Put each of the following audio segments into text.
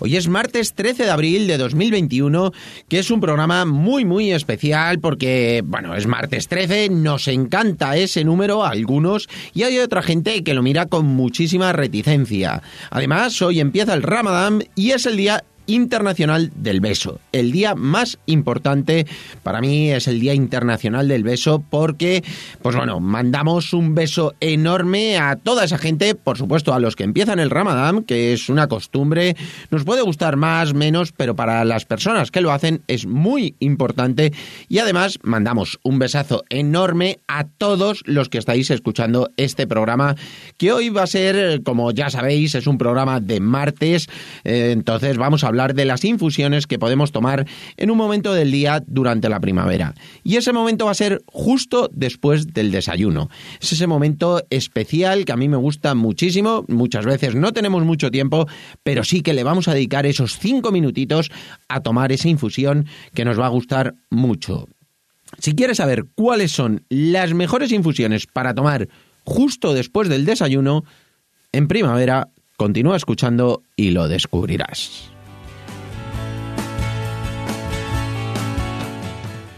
Hoy es martes 13 de abril de 2021, que es un programa muy muy especial porque, bueno, es martes 13, nos encanta ese número a algunos y hay otra gente que lo mira con muchísima reticencia. Además, hoy empieza el Ramadán y es el día Internacional del Beso. El día más importante para mí es el Día Internacional del Beso porque, pues bueno, mandamos un beso enorme a toda esa gente, por supuesto a los que empiezan el Ramadán, que es una costumbre, nos puede gustar más, menos, pero para las personas que lo hacen es muy importante. Y además mandamos un besazo enorme a todos los que estáis escuchando este programa, que hoy va a ser, como ya sabéis, es un programa de martes, eh, entonces vamos a hablar de las infusiones que podemos tomar en un momento del día durante la primavera. Y ese momento va a ser justo después del desayuno. Es ese momento especial que a mí me gusta muchísimo. Muchas veces no tenemos mucho tiempo, pero sí que le vamos a dedicar esos cinco minutitos a tomar esa infusión que nos va a gustar mucho. Si quieres saber cuáles son las mejores infusiones para tomar justo después del desayuno, en primavera, continúa escuchando y lo descubrirás.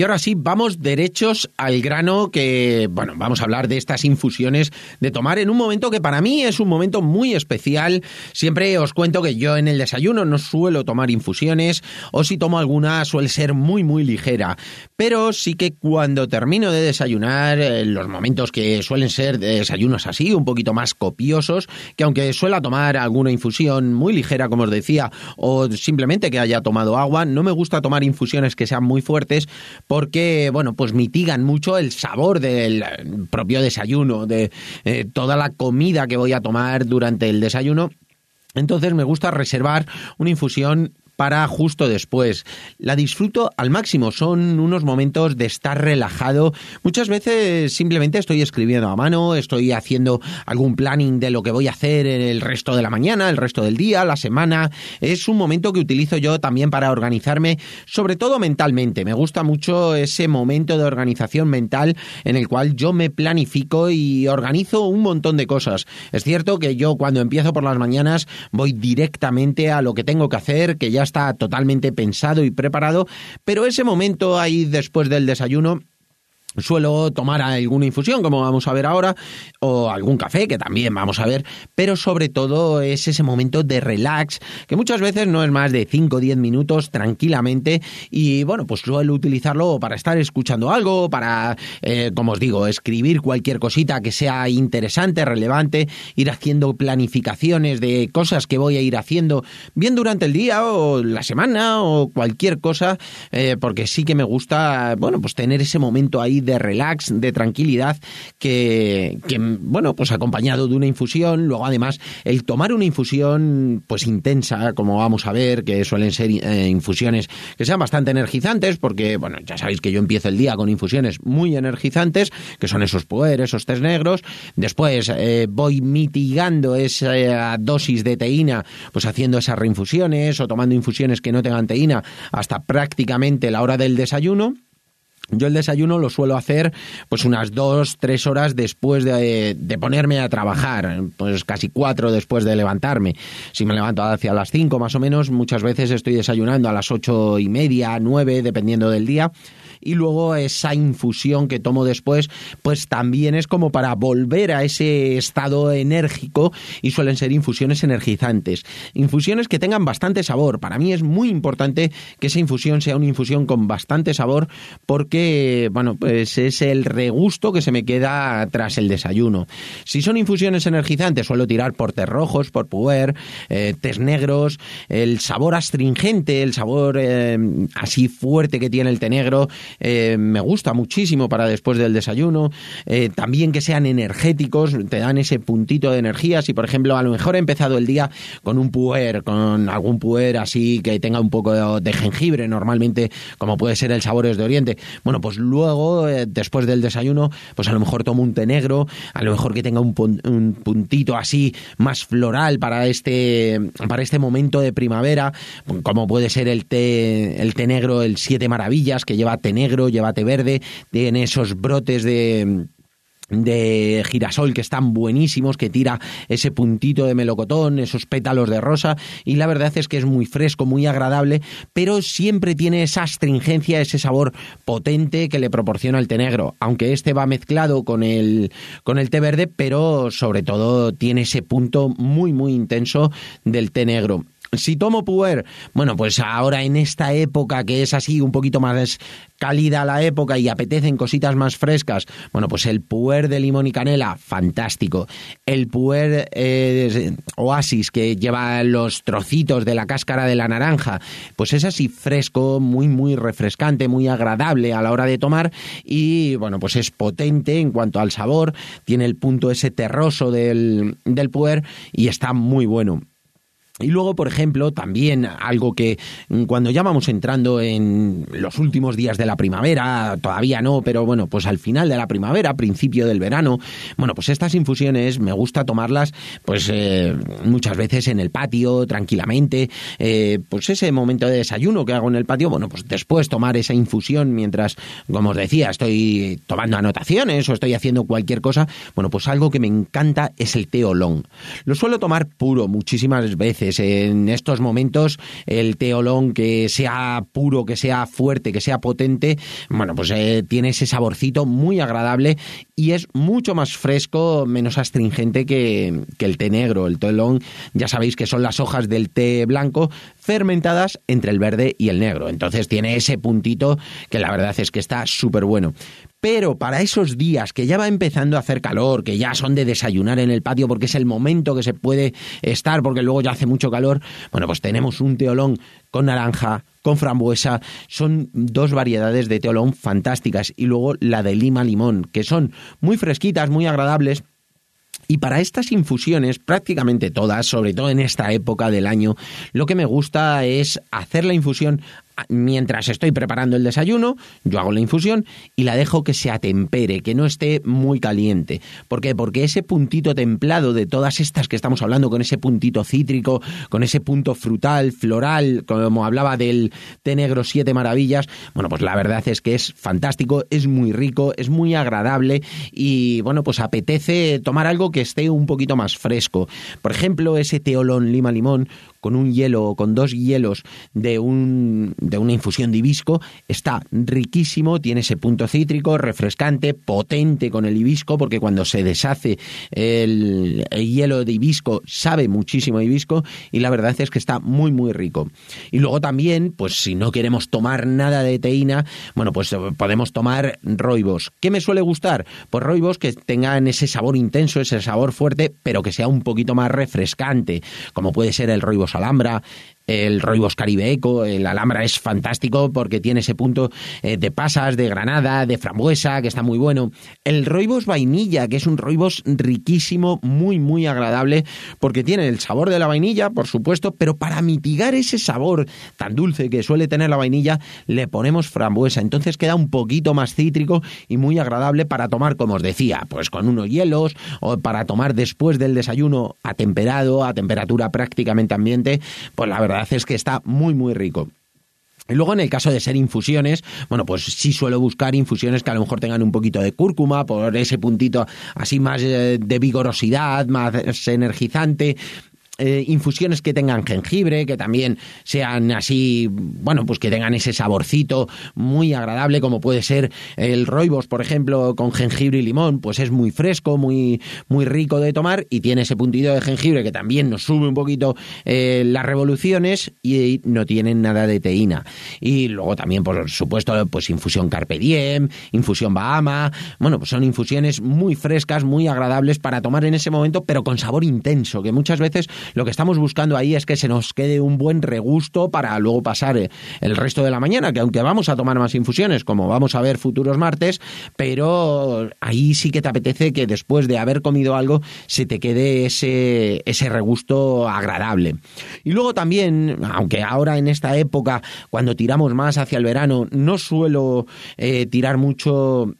Y ahora sí, vamos derechos al grano que, bueno, vamos a hablar de estas infusiones de tomar en un momento que para mí es un momento muy especial. Siempre os cuento que yo en el desayuno no suelo tomar infusiones o si tomo alguna suele ser muy muy ligera. Pero sí que cuando termino de desayunar, en los momentos que suelen ser desayunos así, un poquito más copiosos, que aunque suela tomar alguna infusión muy ligera, como os decía, o simplemente que haya tomado agua, no me gusta tomar infusiones que sean muy fuertes porque, bueno, pues mitigan mucho el sabor del propio desayuno, de eh, toda la comida que voy a tomar durante el desayuno. Entonces me gusta reservar una infusión para justo después. La disfruto al máximo, son unos momentos de estar relajado. Muchas veces simplemente estoy escribiendo a mano, estoy haciendo algún planning de lo que voy a hacer el resto de la mañana, el resto del día, la semana. Es un momento que utilizo yo también para organizarme, sobre todo mentalmente. Me gusta mucho ese momento de organización mental en el cual yo me planifico y organizo un montón de cosas. Es cierto que yo cuando empiezo por las mañanas voy directamente a lo que tengo que hacer, que ya está totalmente pensado y preparado, pero ese momento ahí después del desayuno Suelo tomar alguna infusión, como vamos a ver ahora, o algún café, que también vamos a ver, pero sobre todo es ese momento de relax, que muchas veces no es más de 5 o 10 minutos tranquilamente, y bueno, pues suelo utilizarlo para estar escuchando algo, para, eh, como os digo, escribir cualquier cosita que sea interesante, relevante, ir haciendo planificaciones de cosas que voy a ir haciendo, bien durante el día o la semana o cualquier cosa, eh, porque sí que me gusta, bueno, pues tener ese momento ahí de relax, de tranquilidad, que, bueno, pues acompañado de una infusión, luego además el tomar una infusión pues intensa, como vamos a ver, que suelen ser eh, infusiones que sean bastante energizantes, porque bueno, ya sabéis que yo empiezo el día con infusiones muy energizantes, que son esos puer, esos tés negros, después eh, voy mitigando esa dosis de teína, pues haciendo esas reinfusiones o tomando infusiones que no tengan teína hasta prácticamente la hora del desayuno, yo el desayuno lo suelo hacer pues unas dos, tres horas después de, ponerme a trabajar, pues casi cuatro después de levantarme. Si me levanto hacia las cinco más o menos, muchas veces estoy desayunando a las ocho y media, nueve, dependiendo del día y luego esa infusión que tomo después, pues también es como para volver a ese estado enérgico y suelen ser infusiones energizantes. Infusiones que tengan bastante sabor. Para mí es muy importante que esa infusión sea una infusión con bastante sabor porque que, bueno, pues es el regusto que se me queda tras el desayuno. Si son infusiones energizantes, suelo tirar por té rojos, por puer, eh, tés negros, el sabor astringente, el sabor eh, así fuerte que tiene el té negro, eh, me gusta muchísimo para después del desayuno. también que sean energéticos, te dan ese puntito de energía. Si, por ejemplo, a lo mejor he empezado el día con un puer, con algún puer así que tenga un poco de jengibre, normalmente, como puede ser el Sabores de Oriente, bueno, pues luego, después del desayuno, pues a lo mejor tomo un té negro, a lo mejor que tenga un, un puntito así más floral para este, para este momento de primavera, como puede ser el té, el té negro, el Siete Maravillas, que lleva té negro, lleva té verde, tiene esos brotes de de girasol que están buenísimos, que tira ese puntito de melocotón, esos pétalos de rosa, y la verdad es que es muy fresco, muy agradable, pero siempre tiene esa astringencia, ese sabor potente que le proporciona el té negro, aunque este va mezclado con el, con el té verde, pero sobre todo tiene ese punto muy, muy intenso del té negro. Si tomo puer, bueno, pues ahora en esta época que es así un poquito más cálida la época y apetecen cositas más frescas, bueno, pues el puer de limón y canela, fantástico. El puer eh, oasis que lleva los trocitos de la cáscara de la naranja, pues es así fresco, muy, muy refrescante, muy agradable a la hora de tomar y, bueno, pues es potente en cuanto al sabor, tiene el punto ese terroso del, del puer y está muy bueno. Y luego, por ejemplo, también algo que mm, cuando ya vamos entrando en los últimos días de la primavera, todavía no, pero bueno, pues al final de la primavera, principio del verano, bueno, pues estas infusiones me gusta tomarlas pues eh, muchas veces en el patio, tranquilamente, eh, pues ese momento de desayuno que hago en el patio, bueno, pues después tomar esa infusión mientras, como os decía, estoy tomando anotaciones o estoy haciendo cualquier cosa, bueno, pues algo que me encanta es el té olón. Lo suelo tomar puro muchísimas veces en estos momentos el teolón que sea puro, que sea fuerte, que sea potente, bueno, pues eh, tiene ese saborcito muy agradable y es mucho más fresco, menos astringente que, que el té negro. El teolón, ya sabéis que son las hojas del té blanco fermentadas entre el verde y el negro. Entonces tiene ese puntito que la verdad es que está súper bueno. Pero para esos días que ya va empezando a hacer calor, que ya son de desayunar en el patio porque es el momento que se puede estar porque luego ya hace mucho calor, bueno, pues tenemos un teolón con naranja, con frambuesa, son dos variedades de teolón fantásticas. Y luego la de lima limón, que son muy fresquitas, muy agradables, y para estas infusiones, prácticamente todas, sobre todo en esta época del año, lo que me gusta es hacer la infusión mientras estoy preparando el desayuno, yo hago la infusión y la dejo que se atempere, que no esté muy caliente. ¿Por qué? Porque ese puntito templado de todas estas que estamos hablando, con ese puntito cítrico, con ese punto frutal, floral, como hablaba del té negro siete maravillas, bueno, pues la verdad es que es fantástico, es muy rico, es muy agradable y bueno, pues apetece tomar algo que esté un poquito más fresco. Por ejemplo, ese teolón lima limón con un hielo o con dos hielos de, un, de una infusión de hibisco, está riquísimo, tiene ese punto cítrico, refrescante, potente con el hibisco, porque cuando se deshace el, hielo de hibisco sabe muchísimo hibisco y la verdad es que está muy muy rico. Y luego también, pues si no queremos tomar nada de teína, bueno, pues podemos tomar roibos. ¿Qué me suele gustar? Pues roibos que tengan ese sabor intenso, ese sabor fuerte, pero que sea un poquito más refrescante, como puede ser el roibos Alhambra, el Roibos Caribe Eco, el Alhambra es fantástico porque tiene ese punto eh, de pasas, de granada, de frambuesa, que está muy bueno. El Roibos Vainilla, que es un Roibos riquísimo, muy, muy agradable, porque tiene el sabor de la vainilla, por supuesto, pero para mitigar ese sabor tan dulce que suele tener la vainilla, le ponemos frambuesa. Entonces queda un poquito más cítrico y muy agradable para tomar, como os decía, pues con unos hielos o para tomar después del desayuno atemperado, a temperatura prácticamente ambiente, pues la verdad es que está muy, muy rico. Y luego en el caso de ser infusiones, bueno, pues sí suelo buscar infusiones que a lo mejor tengan un poquito de cúrcuma, por ese puntito así más eh, de vigorosidad, más energizante. Eh, infusiones que tengan jengibre, que también sean así, bueno, pues que tengan ese saborcito muy agradable, como puede ser el roibos, por ejemplo, con jengibre y limón, pues es muy fresco, muy, muy rico de tomar y tiene ese puntito de jengibre que también nos sube un poquito eh, las revoluciones y no tienen nada de teína. Y luego también, por supuesto, pues infusión Carpe Diem, infusión Bahama, bueno, pues son infusiones muy frescas, muy agradables para tomar en ese momento, pero con sabor intenso, que muchas veces lo que estamos buscando ahí es que se nos quede un buen regusto para luego pasar eh, el resto de la mañana, que aunque vamos a tomar más infusiones, como vamos a ver futuros martes, pero ahí sí que te apetece que después de haber comido algo se te quede ese, ese regusto agradable. Y luego también, aunque ahora en esta época, cuando tiramos más hacia el verano, no suelo eh, tirar mucho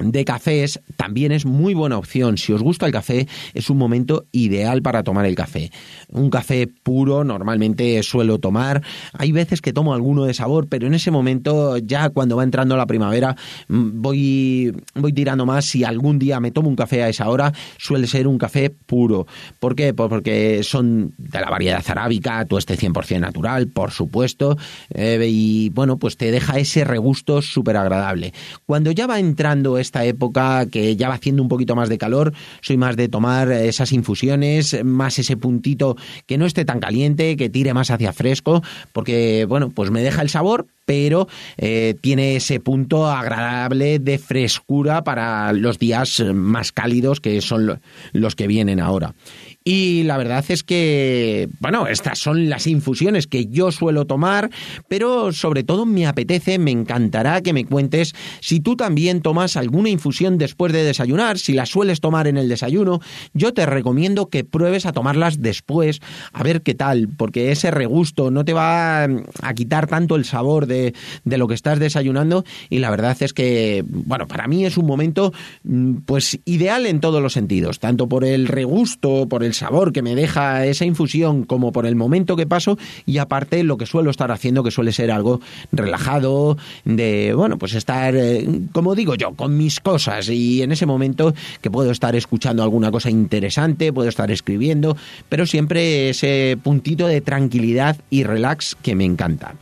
de cafés también es muy buena opción. Si os gusta el café, es un momento ideal para tomar el café. Un café puro normalmente suelo tomar. Hay veces que tomo alguno de sabor, pero en ese momento, ya cuando va entrando la primavera, mm, voy, voy tirando más. Si algún día me tomo un café a esa hora, suele ser un café puro. ¿Por qué? Pues porque son de la variedad arábica, este 100% natural, por supuesto. Eh, y bueno, pues te deja ese regusto súper agradable. Cuando ya va entrando esta época que ya va haciendo un poquito más de calor, soy más de tomar esas infusiones, más ese puntito que no esté tan caliente, que tire más hacia fresco, porque bueno, pues me deja el sabor, pero eh, tiene ese punto agradable de frescura para los días más cálidos que son los que vienen ahora. Y la verdad es que, bueno, estas son las infusiones que yo suelo tomar, pero sobre todo me apetece, me encantará que me cuentes si tú también tomas alguna infusión después de desayunar, si las sueles tomar en el desayuno, yo te recomiendo que pruebes a tomarlas después, a ver qué tal, porque ese regusto no te va a quitar tanto el sabor de, de lo que estás desayunando y la verdad es que, bueno, para mí es un momento mm, pues ideal en todos los sentidos, tanto por el regusto, por el sabor que me deja esa infusión como por el momento que paso y aparte lo que suelo estar haciendo que suele ser algo relajado, de, bueno, pues estar, eh, como digo yo, con mis cosas y en ese momento que puedo estar escuchando alguna cosa interesante, puedo estar escribiendo, pero siempre ese puntito de tranquilidad y relax que me encanta.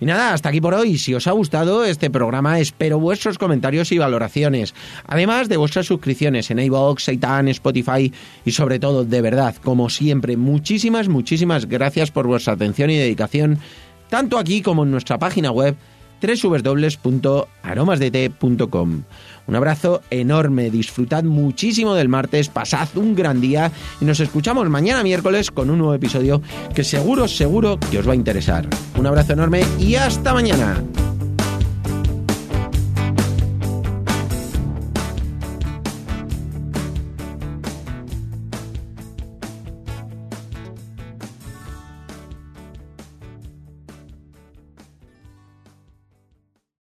Y nada, hasta aquí por hoy. Si os ha gustado este programa, espero vuestros comentarios y valoraciones. Además de vuestras suscripciones en iVoox, Seitan, Spotify y sobre todo, de verdad, como siempre, muchísimas, muchísimas gracias por vuestra atención y dedicación, tanto aquí como en nuestra página web www.aromasdt.com. Un abrazo enorme, disfrutad muchísimo del martes, pasad un gran día y nos escuchamos mañana miércoles con un nuevo episodio que seguro, seguro que os va a interesar. Un abrazo enorme y hasta mañana.